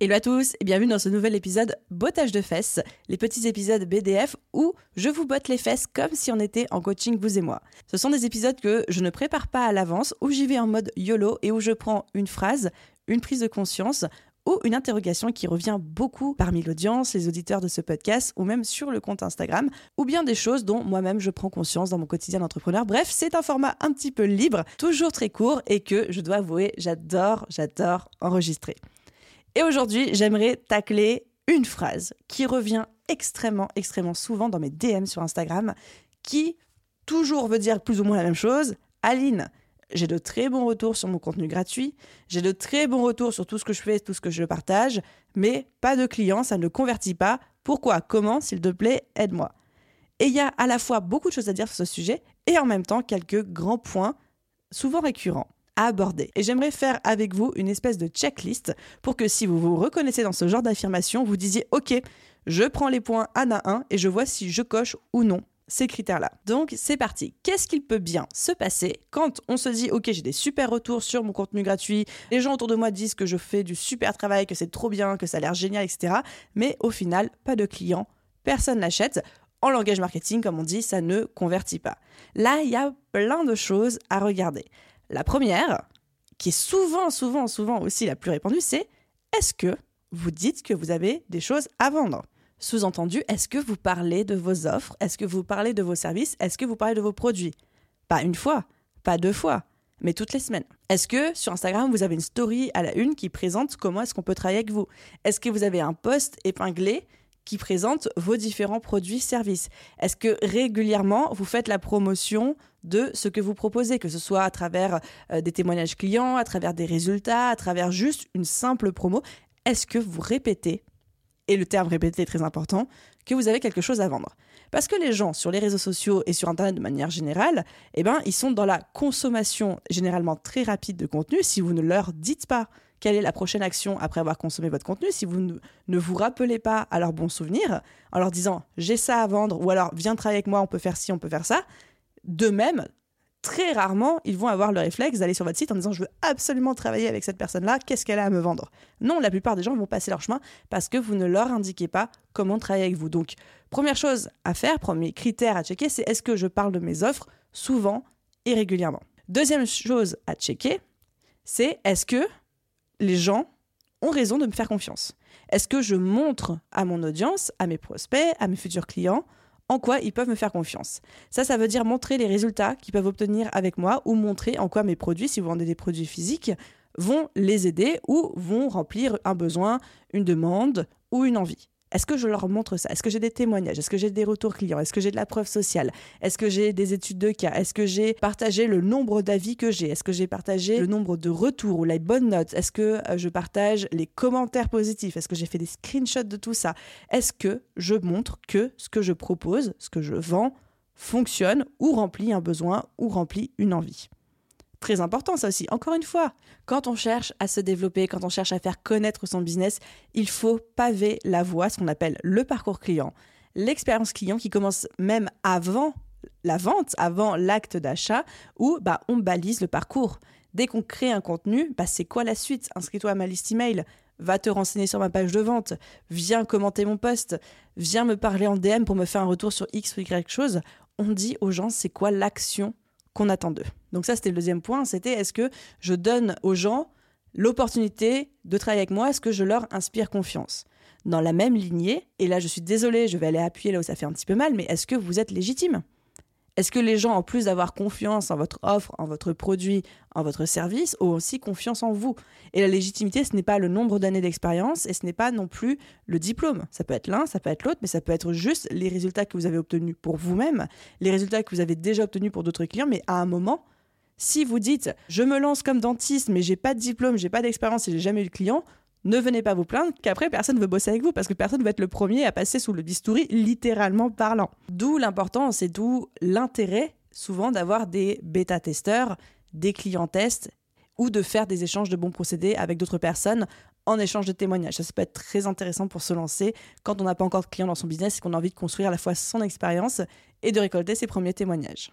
Hello à tous et bienvenue dans ce nouvel épisode Bottage de fesses, les petits épisodes BDF où je vous botte les fesses comme si on était en coaching vous et moi. Ce sont des épisodes que je ne prépare pas à l'avance, où j'y vais en mode YOLO et où je prends une phrase, une prise de conscience ou une interrogation qui revient beaucoup parmi l'audience, les auditeurs de ce podcast ou même sur le compte Instagram, ou bien des choses dont moi-même je prends conscience dans mon quotidien d'entrepreneur. Bref, c'est un format un petit peu libre, toujours très court et que je dois avouer, j'adore, j'adore enregistrer. Et aujourd'hui, j'aimerais tacler une phrase qui revient extrêmement, extrêmement souvent dans mes DM sur Instagram, qui toujours veut dire plus ou moins la même chose. Aline, j'ai de très bons retours sur mon contenu gratuit, j'ai de très bons retours sur tout ce que je fais, tout ce que je partage, mais pas de clients, ça ne convertit pas. Pourquoi? Comment? S'il te plaît, aide-moi. Et il y a à la fois beaucoup de choses à dire sur ce sujet et en même temps quelques grands points, souvent récurrents aborder. Et j'aimerais faire avec vous une espèce de checklist pour que si vous vous reconnaissez dans ce genre d'affirmation, vous disiez OK, je prends les points un à un et je vois si je coche ou non ces critères-là. Donc c'est parti. Qu'est-ce qu'il peut bien se passer quand on se dit ok j'ai des super retours sur mon contenu gratuit, les gens autour de moi disent que je fais du super travail, que c'est trop bien, que ça a l'air génial, etc. Mais au final, pas de clients, personne n'achète. En langage marketing, comme on dit, ça ne convertit pas. Là, il y a plein de choses à regarder. La première, qui est souvent, souvent, souvent aussi la plus répandue, c'est est-ce que vous dites que vous avez des choses à vendre? Sous-entendu, est-ce que vous parlez de vos offres? Est-ce que vous parlez de vos services? Est-ce que vous parlez de vos produits? Pas une fois, pas deux fois, mais toutes les semaines. Est-ce que sur Instagram, vous avez une story à la une qui présente comment est-ce qu'on peut travailler avec vous? Est-ce que vous avez un post épinglé qui présente vos différents produits, services? Est-ce que régulièrement, vous faites la promotion de ce que vous proposez, que ce soit à travers euh, des témoignages clients, à travers des résultats, à travers juste une simple promo Est-ce que vous répétez, et le terme répéter est très important, que vous avez quelque chose à vendre? Parce que les gens sur les réseaux sociaux et sur Internet de manière générale, eh ben, ils sont dans la consommation généralement très rapide de contenu. Si vous ne leur dites pas quelle est la prochaine action après avoir consommé votre contenu, si vous ne, vous rappelez pas à leurs bons souvenirs, en leur disant j'ai ça à vendre, ou alors viens travailler avec moi, on peut faire ci, on peut faire ça, de même, très rarement, ils vont avoir le réflexe d'aller sur votre site en disant je veux absolument travailler avec cette personne-là, qu'est-ce qu'elle a à me vendre? Non, la plupart des gens vont passer leur chemin parce que vous ne leur indiquez pas comment travailler avec vous. Donc, première chose à faire, premier critère à checker, c'est est-ce que je parle de mes offres souvent et régulièrement? Deuxième chose à checker, c'est est-ce que les gens ont raison de me faire confiance? Est-ce que je montre à mon audience, à mes prospects, à mes futurs clients, en quoi ils peuvent me faire confiance. Ça, ça veut dire montrer les résultats qu'ils peuvent obtenir avec moi ou montrer en quoi mes produits, si vous vendez des produits physiques, vont les aider ou vont remplir un besoin, une demande ou une envie. Est-ce que je leur montre ça? Est-ce que j'ai des témoignages? Est-ce que j'ai des retours clients? Est-ce que j'ai de la preuve sociale? Est-ce que j'ai des études de cas? Est-ce que j'ai partagé le nombre d'avis que j'ai? Est-ce que j'ai partagé le nombre de retours ou les bonnes notes? Est-ce que euh, je partage les commentaires positifs? Est-ce que j'ai fait des screenshots de tout ça? Est-ce que je montre que ce que je propose, ce que je vends, fonctionne ou remplit un besoin ou remplit une envie? Très important ça aussi. Encore une fois, quand on cherche à se développer, quand on cherche à faire connaître son business, il faut paver la voie, ce qu'on appelle le parcours client, l'expérience client qui commence même avant la vente, avant l'acte d'achat, où bah, on balise le parcours. Dès qu'on crée un contenu, bah, c'est quoi la suite? Inscris-toi à ma liste email, va te renseigner sur ma page de vente, viens commenter mon post, viens me parler en DM pour me faire un retour sur X ou Y chose. On dit aux gens c'est quoi l'action qu'on attend d'eux. Donc ça, c'était le deuxième point, c'était est-ce que je donne aux gens l'opportunité de travailler avec moi, est-ce que je leur inspire confiance? Dans la même lignée, et là je suis désolée, je vais aller appuyer là où ça fait un petit peu mal, mais est-ce que vous êtes légitime? Est-ce que les gens, en plus d'avoir confiance en votre offre, en votre produit, en votre service, ont aussi confiance en vous? Et la légitimité, ce n'est pas le nombre d'années d'expérience et ce n'est pas non plus le diplôme. Ça peut être l'un, ça peut être l'autre, mais ça peut être juste les résultats que vous avez obtenus pour vous-même, les résultats que vous avez déjà obtenus pour d'autres clients, mais à un moment, si vous dites je me lance comme dentiste mais j'ai pas de diplôme, j'ai pas d'expérience et j'ai jamais eu de client, ne venez pas vous plaindre qu'après personne veut bosser avec vous parce que personne va être le premier à passer sous le bistouri littéralement parlant. D'où l'importance et d'où l'intérêt souvent d'avoir des bêta-testeurs, des clients tests ou de faire des échanges de bons procédés avec d'autres personnes en échange de témoignages. Ça, peut être très intéressant pour se lancer quand on n'a pas encore de clients dans son business et qu'on a envie de construire à la fois son expérience et de récolter ses premiers témoignages.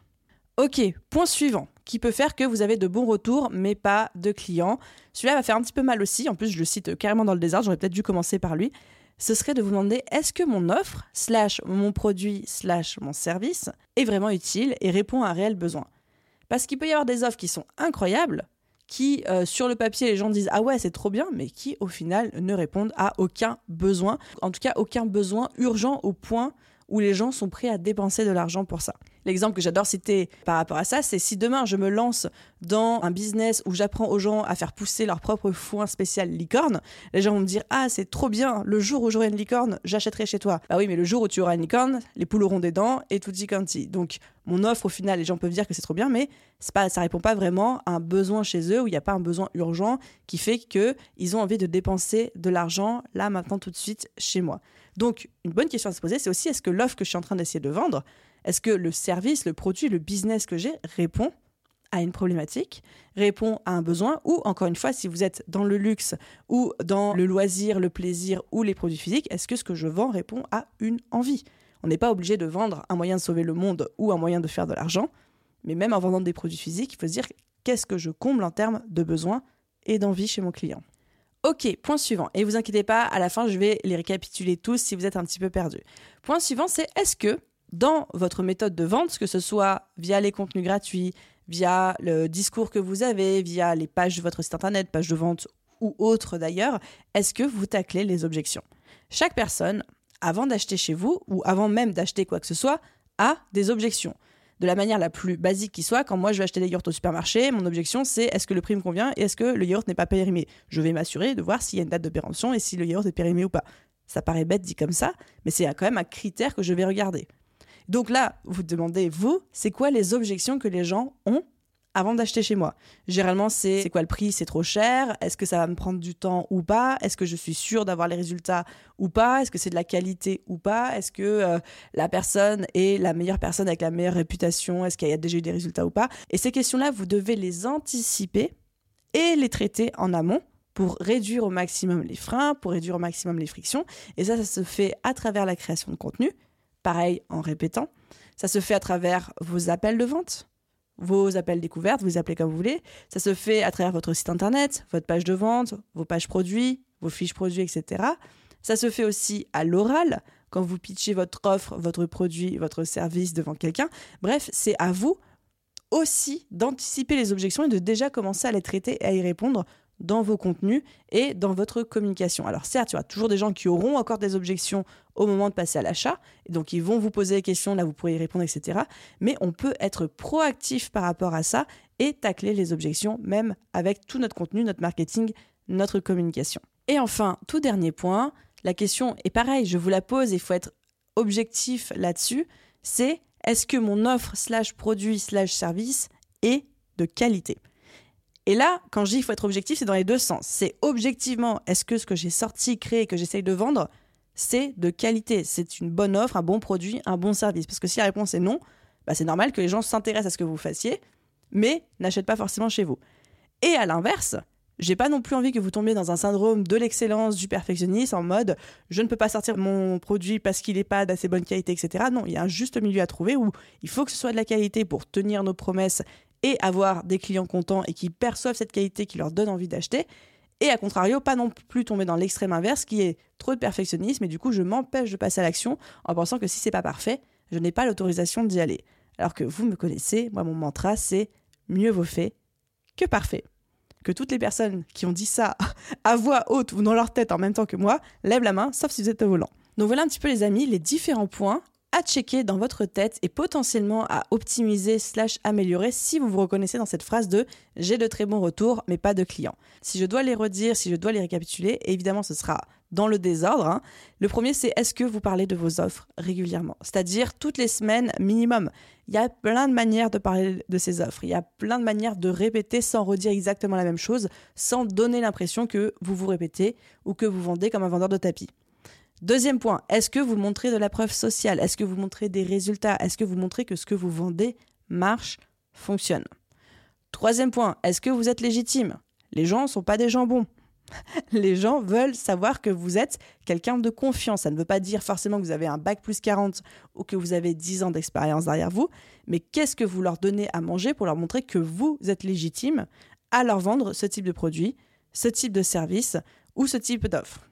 Ok, point suivant, qui peut faire que vous avez de bons retours, mais pas de clients. Celui-là va faire un petit peu mal aussi, en plus je le cite carrément dans le désert, j'aurais peut-être dû commencer par lui. Ce serait de vous demander est-ce que mon offre, slash mon produit, slash mon service, est vraiment utile et répond à un réel besoin? Parce qu'il peut y avoir des offres qui sont incroyables, qui euh, sur le papier les gens disent ah ouais c'est trop bien, mais qui au final ne répondent à aucun besoin, en tout cas aucun besoin urgent au point où les gens sont prêts à dépenser de l'argent pour ça. L'exemple que j'adore citer par rapport à ça, c'est si demain je me lance dans un business où j'apprends aux gens à faire pousser leur propre foin spécial licorne, les gens vont me dire Ah, c'est trop bien, le jour où j'aurai une licorne, j'achèterai chez toi. Bah oui, mais le jour où tu auras une licorne, les poules auront des dents et tout dit quanti. Donc, mon offre, au final, les gens peuvent dire que c'est trop bien, mais pas, ça répond pas vraiment à un besoin chez eux où il n'y a pas un besoin urgent qui fait qu'ils ont envie de dépenser de l'argent là, maintenant, tout de suite chez moi. Donc, une bonne question à se poser, c'est aussi est-ce que l'offre que je suis en train d'essayer de vendre, est-ce que le service, le produit, le business que j'ai répond à une problématique, répond à un besoin, ou encore une fois, si vous êtes dans le luxe ou dans le loisir, le plaisir ou les produits physiques, est-ce que ce que je vends répond à une envie? On n'est pas obligé de vendre un moyen de sauver le monde ou un moyen de faire de l'argent, mais même en vendant des produits physiques, il faut se dire qu'est-ce que je comble en termes de besoins et d'envie chez mon client. Ok, point suivant. Et vous inquiétez pas, à la fin, je vais les récapituler tous si vous êtes un petit peu perdu. Point suivant, c'est est-ce que dans votre méthode de vente, que ce soit via les contenus gratuits, via le discours que vous avez, via les pages de votre site internet, pages de vente ou autres d'ailleurs, est-ce que vous taclez les objections? Chaque personne, avant d'acheter chez vous ou avant même d'acheter quoi que ce soit, a des objections de la manière la plus basique qui soit, quand moi je vais acheter des yaourts au supermarché, mon objection c'est est-ce que le prix me convient et est-ce que le yaourt n'est pas périmé? Je vais m'assurer de voir s'il y a une date de péremption et si le yaourt est périmé ou pas. Ça paraît bête dit comme ça, mais c'est quand même un critère que je vais regarder. Donc là, vous demandez, vous, c'est quoi les objections que les gens ont avant d'acheter chez moi. Généralement, c'est quoi le prix? C'est trop cher? Est-ce que ça va me prendre du temps ou pas? Est-ce que je suis sûre d'avoir les résultats ou pas? Est-ce que c'est de la qualité ou pas? Est-ce que euh, la personne est la meilleure personne avec la meilleure réputation? Est-ce qu'il y a déjà eu des résultats ou pas? Et ces questions-là, vous devez les anticiper et les traiter en amont pour réduire au maximum les freins, pour réduire au maximum les frictions. Et ça, ça se fait à travers la création de contenu, pareil en répétant. Ça se fait à travers vos appels de vente vos appels découvertes, vous les appelez comme vous voulez. Ça se fait à travers votre site internet, votre page de vente, vos pages produits, vos fiches produits, etc. Ça se fait aussi à l'oral, quand vous pitchez votre offre, votre produit, votre service devant quelqu'un. Bref, c'est à vous aussi d'anticiper les objections et de déjà commencer à les traiter et à y répondre dans vos contenus et dans votre communication. Alors certes, il y aura toujours des gens qui auront encore des objections au moment de passer à l'achat, donc ils vont vous poser des questions, là vous pourrez y répondre, etc. Mais on peut être proactif par rapport à ça et tacler les objections, même avec tout notre contenu, notre marketing, notre communication. Et enfin, tout dernier point, la question est pareille, je vous la pose, il faut être objectif là-dessus, c'est est-ce que mon offre slash produit slash service est de qualité? Et là, quand je dis qu'il faut être objectif, c'est dans les deux sens. C'est objectivement, est-ce que ce que j'ai sorti, créé, que j'essaye de vendre, c'est de qualité? C'est une bonne offre, un bon produit, un bon service? Parce que si la réponse est non, bah c'est normal que les gens s'intéressent à ce que vous fassiez, mais n'achètent pas forcément chez vous. Et à l'inverse, j'ai pas non plus envie que vous tombiez dans un syndrome de l'excellence, du perfectionnisme, en mode je ne peux pas sortir mon produit parce qu'il n'est pas d'assez bonne qualité, etc. Non, il y a un juste milieu à trouver où il faut que ce soit de la qualité pour tenir nos promesses et avoir des clients contents et qui perçoivent cette qualité qui leur donne envie d'acheter. Et à contrario, pas non plus tomber dans l'extrême inverse qui est trop de perfectionnisme et du coup je m'empêche de passer à l'action en pensant que si c'est pas parfait, je n'ai pas l'autorisation d'y aller. Alors que vous me connaissez, moi mon mantra c'est mieux vaut fait que parfait. Que toutes les personnes qui ont dit ça à voix haute ou dans leur tête en même temps que moi lèvent la main, sauf si vous êtes au volant. Donc voilà un petit peu les amis les différents points à checker dans votre tête et potentiellement à optimiser slash améliorer si vous vous reconnaissez dans cette phrase de j'ai de très bons retours mais pas de clients. Si je dois les redire, si je dois les récapituler, évidemment ce sera dans le désordre. Hein. Le premier, c'est est-ce que vous parlez de vos offres régulièrement? C'est-à-dire toutes les semaines minimum. Il y a plein de manières de parler de ces offres. Il y a plein de manières de répéter sans redire exactement la même chose, sans donner l'impression que vous vous répétez ou que vous vendez comme un vendeur de tapis. Deuxième point, est-ce que vous montrez de la preuve sociale Est-ce que vous montrez des résultats Est-ce que vous montrez que ce que vous vendez marche, fonctionne Troisième point, est-ce que vous êtes légitime Les gens ne sont pas des gens bons. les gens veulent savoir que vous êtes quelqu'un de confiance. Ça ne veut pas dire forcément que vous avez un bac plus 40 ou que vous avez 10 ans d'expérience derrière vous, mais qu'est-ce que vous leur donnez à manger pour leur montrer que vous êtes légitime à leur vendre ce type de produit, ce type de service ou ce type d'offre.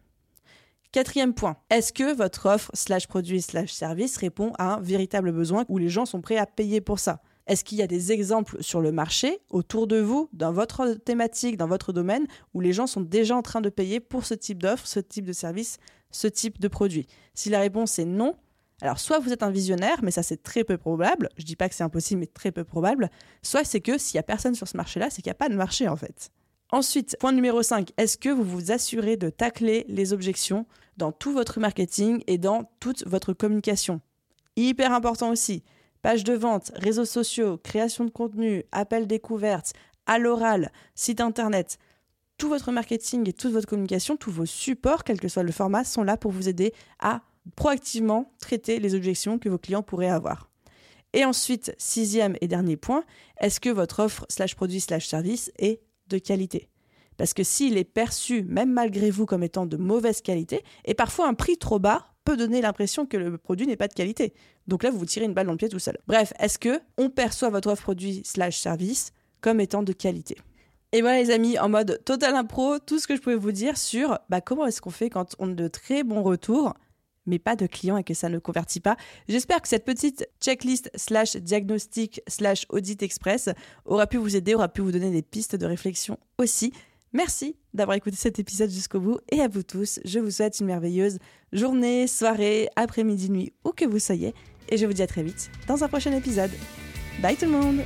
Quatrième point, est-ce que votre offre slash produit slash service répond à un véritable besoin où les gens sont prêts à payer pour ça? Est-ce qu'il y a des exemples sur le marché, autour de vous, dans votre thématique, dans votre domaine, où les gens sont déjà en train de payer pour ce type d'offre, ce type de service, ce type de produit? Si la réponse est non, alors soit vous êtes un visionnaire, mais ça c'est très peu probable, je dis pas que c'est impossible, mais très peu probable, soit c'est que s'il y a personne sur ce marché-là, c'est qu'il n'y a pas de marché en fait. Ensuite, point numéro 5, est-ce que vous vous assurez de tacler les objections dans tout votre marketing et dans toute votre communication? Hyper important aussi. Page de vente, réseaux sociaux, création de contenu, appel découverte, à l'oral, site internet. Tout votre marketing et toute votre communication, tous vos supports, quel que soit le format, sont là pour vous aider à proactivement traiter les objections que vos clients pourraient avoir. Et ensuite, sixième et dernier point, est-ce que votre offre slash produit slash service est de qualité Parce que s'il est perçu, même malgré vous, comme étant de mauvaise qualité, et parfois un prix trop bas peut donner l'impression que le produit n'est pas de qualité. Donc là, vous vous tirez une balle dans le pied tout seul. Bref, est-ce que on perçoit votre offre produit slash service comme étant de qualité? Et voilà les amis, en mode total impro, tout ce que je pouvais vous dire sur bah, comment est-ce qu'on fait quand on a de très bons retours, mais pas de clients et que ça ne convertit pas. J'espère que cette petite checklist slash diagnostic slash audit express aura pu vous aider, aura pu vous donner des pistes de réflexion aussi. Merci d'avoir écouté cet épisode jusqu'au bout et à vous tous, je vous souhaite une merveilleuse journée, soirée, après-midi, nuit, où que vous soyez et je vous dis à très vite dans un prochain épisode. Bye tout le monde